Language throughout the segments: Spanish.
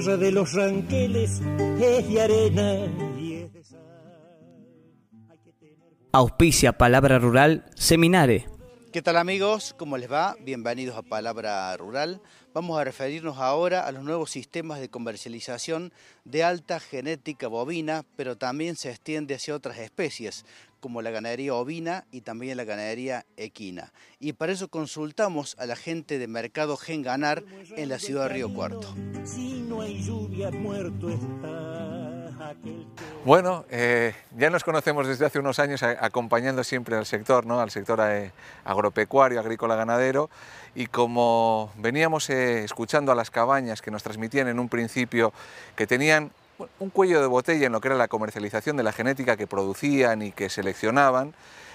tierra de los ranqueles es de arena y es de sal. Auspicia Palabra Rural Seminare. ¿Qué tal amigos? ¿Cómo les va? Bienvenidos a Palabra Rural. Vamos a referirnos ahora a los nuevos sistemas de comercialización de alta genética bovina, pero también se extiende hacia otras especies, como la ganadería ovina y también la ganadería equina. Y para eso consultamos a la gente de Mercado Gen Ganar en la ciudad de Río Cuarto. Si no hay lluvia, muerto está aquel que... Bueno, eh, ya nos conocemos desde hace unos años a- acompañando siempre al sector, ¿no? al sector eh, agropecuario, agrícola, ganadero, y como veníamos eh, escuchando a las cabañas que nos transmitían en un principio que tenían un cuello de botella en lo que era la comercialización de la genética que producían y que seleccionaban,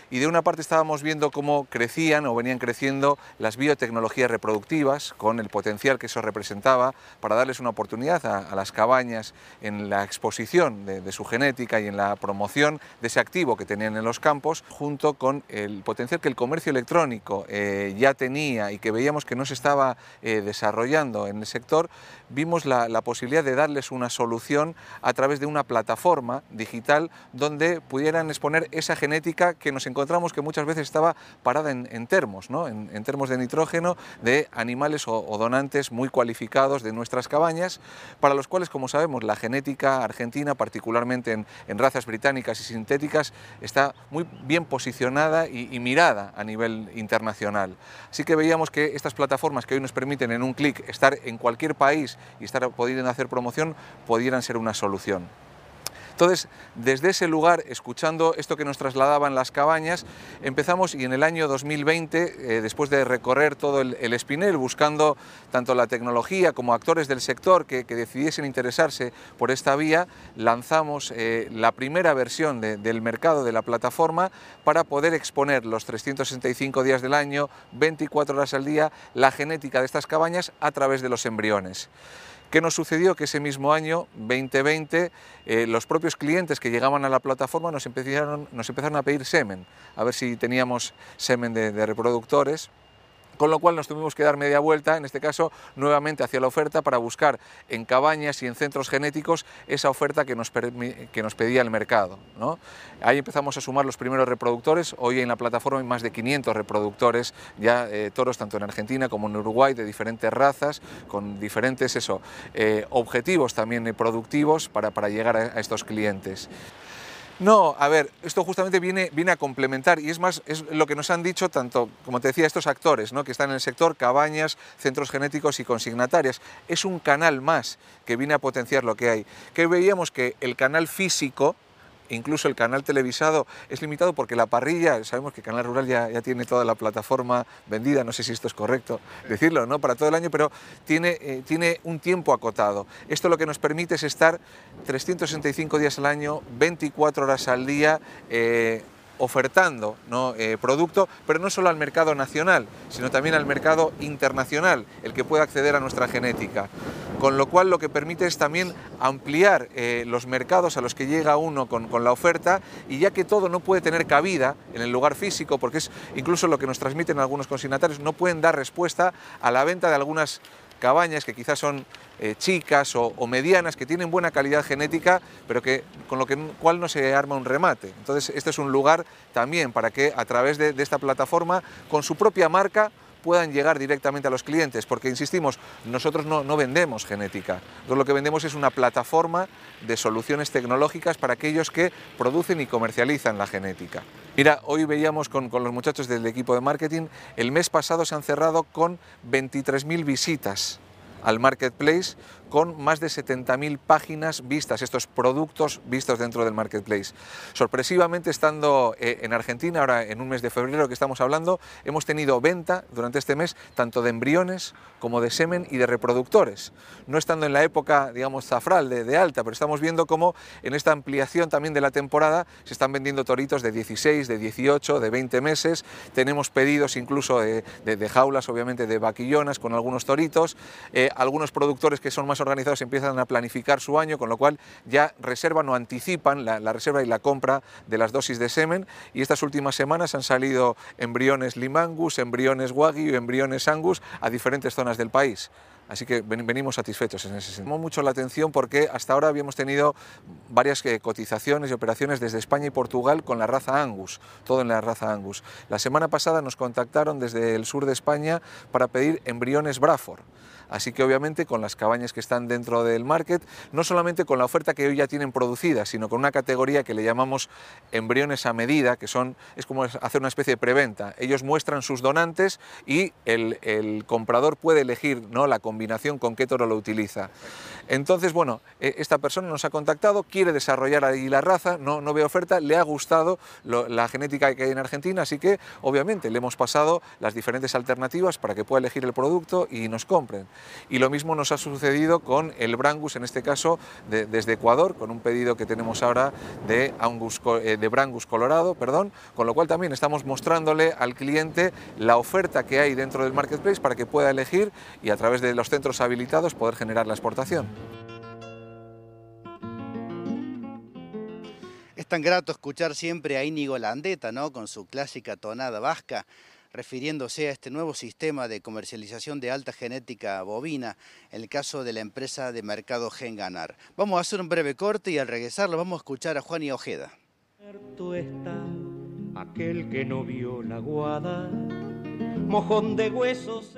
y de una parte estábamos viendo cómo crecían o venían creciendo las biotecnologías reproductivas con el potencial que eso representaba para darles una oportunidad a, las cabañas en la exposición de, su genética y en la promoción de ese activo que tenían en los campos, junto con el potencial que el comercio electrónico eh, ya tenía y que veíamos que no se estaba eh, desarrollando en el sector, vimos la, la posibilidad de darles una solución a través de una plataforma digital donde pudieran exponer esa genética que nos que muchas veces estaba parada en, termos, ¿no? en, termos de nitrógeno de animales o, donantes muy cualificados de nuestras cabañas, para los cuales, como sabemos, la genética argentina, particularmente en, razas británicas y sintéticas, está muy bien posicionada y, mirada a nivel internacional. Así que veíamos que estas plataformas que hoy nos permiten en un clic estar en cualquier país y estar hacer promoción, pudieran ser una solución. Entonces, desde ese lugar, escuchando esto que nos trasladaban las cabañas, empezamos y en el año 2020, eh, después de recorrer todo el, el, Espinel, buscando tanto la tecnología como actores del sector que, decidiesen interesarse por esta vía, lanzamos eh, la primera versión de, del mercado de la plataforma para poder exponer los 365 días del año, 24 horas al día, la genética de estas cabañas a través de los embriones. ¿Qué nos sucedió? Que ese mismo año, 2020, eh, los propios clientes que llegaban a la plataforma nos empezaron, a pedir semen, a ver si teníamos semen de reproductores con lo cual nos tuvimos que dar media vuelta, en este caso nuevamente hacia la oferta, para buscar en cabañas y en centros genéticos esa oferta que nos, que nos pedía el mercado. Ahí empezamos a sumar los primeros reproductores, hoy en la plataforma hay más de 500 reproductores, ya eh, toros tanto en Argentina como en Uruguay, de diferentes razas, con diferentes eh, objetivos también productivos para, para llegar a estos clientes. No, a ver, esto justamente viene, viene a complementar y es más, es lo que nos han dicho tanto, como te decía, estos actores ¿no? que están en el sector, cabañas, centros genéticos y consignatarias. Es un canal más que viene a potenciar lo que hay. Que veíamos que el canal físico, incluso el canal televisado es limitado porque la parrilla, sabemos que Canal Rural ya, ya, tiene toda la plataforma vendida, no sé si esto es correcto decirlo, ¿no? Para todo el año, pero tiene, eh, tiene un tiempo acotado. Esto lo que nos permite es estar 365 días al año, 24 horas al día, eh, ofertando ¿no? eh, producto, pero no solo al mercado nacional, sino también al mercado internacional, el que pueda acceder a nuestra genética. Con lo cual lo que permite es también ampliar eh, los mercados a los que llega uno con, con, la oferta y ya que todo no puede tener cabida en el lugar físico, porque es incluso lo que nos transmiten algunos consignatarios, no pueden dar respuesta a la venta de algunas cabañas que quizás son eh, chicas o, medianas, que tienen buena calidad genética, pero que, con lo que, cual no se arma un remate. Entonces, este es un lugar también para que a través de esta plataforma, con su propia marca, puedan llegar directamente a los clientes, porque insistimos, nosotros no, no, vendemos genética, lo que vendemos es una plataforma de soluciones tecnológicas para aquellos que producen y comercializan la genética. Mira, hoy veíamos con, con los muchachos del equipo de marketing, el mes pasado se han cerrado con 23.000 visitas al marketplace con más de 70.000 páginas vistas, estos productos vistos dentro del marketplace. Sorpresivamente, estando eh, en Argentina, ahora en un mes de febrero que estamos hablando, hemos tenido venta durante este mes tanto de embriones como de semen y de reproductores. No estando en la época, digamos, zafral de, de alta, pero estamos viendo cómo en esta ampliación también de la temporada se están vendiendo toritos de 16, de 18, de 20 meses. Tenemos pedidos incluso de, de, de jaulas, obviamente, de vaquillonas con algunos toritos. Eh, algunos productores que son más organizados empiezan a planificar su año, con lo cual ya reservan o anticipan la, reserva y la compra de las dosis de semen. Y estas últimas semanas han salido embriones limangus, embriones wagyu, embriones angus a diferentes zonas del país. Así que venimos satisfechos en ese sentido. Llamó mucho la atención porque hasta ahora habíamos tenido varias eh, cotizaciones y operaciones desde España y Portugal con la raza Angus, todo en la raza Angus. La semana pasada nos contactaron desde el sur de España para pedir embriones Braford. Así que obviamente con las cabañas que están dentro del market, no solamente con la oferta que hoy ya tienen producida, sino con una categoría que le llamamos embriones a medida, que son, es como hacer una especie de preventa. Ellos muestran sus donantes y el, el comprador puede elegir ¿no? la combinación con qué toro lo utiliza. Entonces, bueno, e, esta persona nos ha contactado, quiere desarrollar ahí la raza, no, ve oferta, le ha gustado la genética que hay en Argentina, así que obviamente le hemos pasado las diferentes alternativas para que pueda elegir el producto y nos compren. Y lo mismo nos ha sucedido con el Brangus, en este caso desde Ecuador, con un pedido que tenemos ahora de, eh, de Brangus Colorado, perdón, con lo cual también estamos mostrándole al cliente la oferta que hay dentro del marketplace para que pueda elegir y a través de los centros habilitados poder generar la exportación. Es tan grato escuchar siempre a Íñigo Landeta, ¿no? Con su clásica tonada vasca, refiriéndose a este nuevo sistema de comercialización de alta genética bovina, en el caso de la empresa de mercado Genganar. Vamos a hacer un breve corte y al regresar lo vamos a escuchar a Juan y Ojeda. está aquel que no vio la guada, mojón de huesos.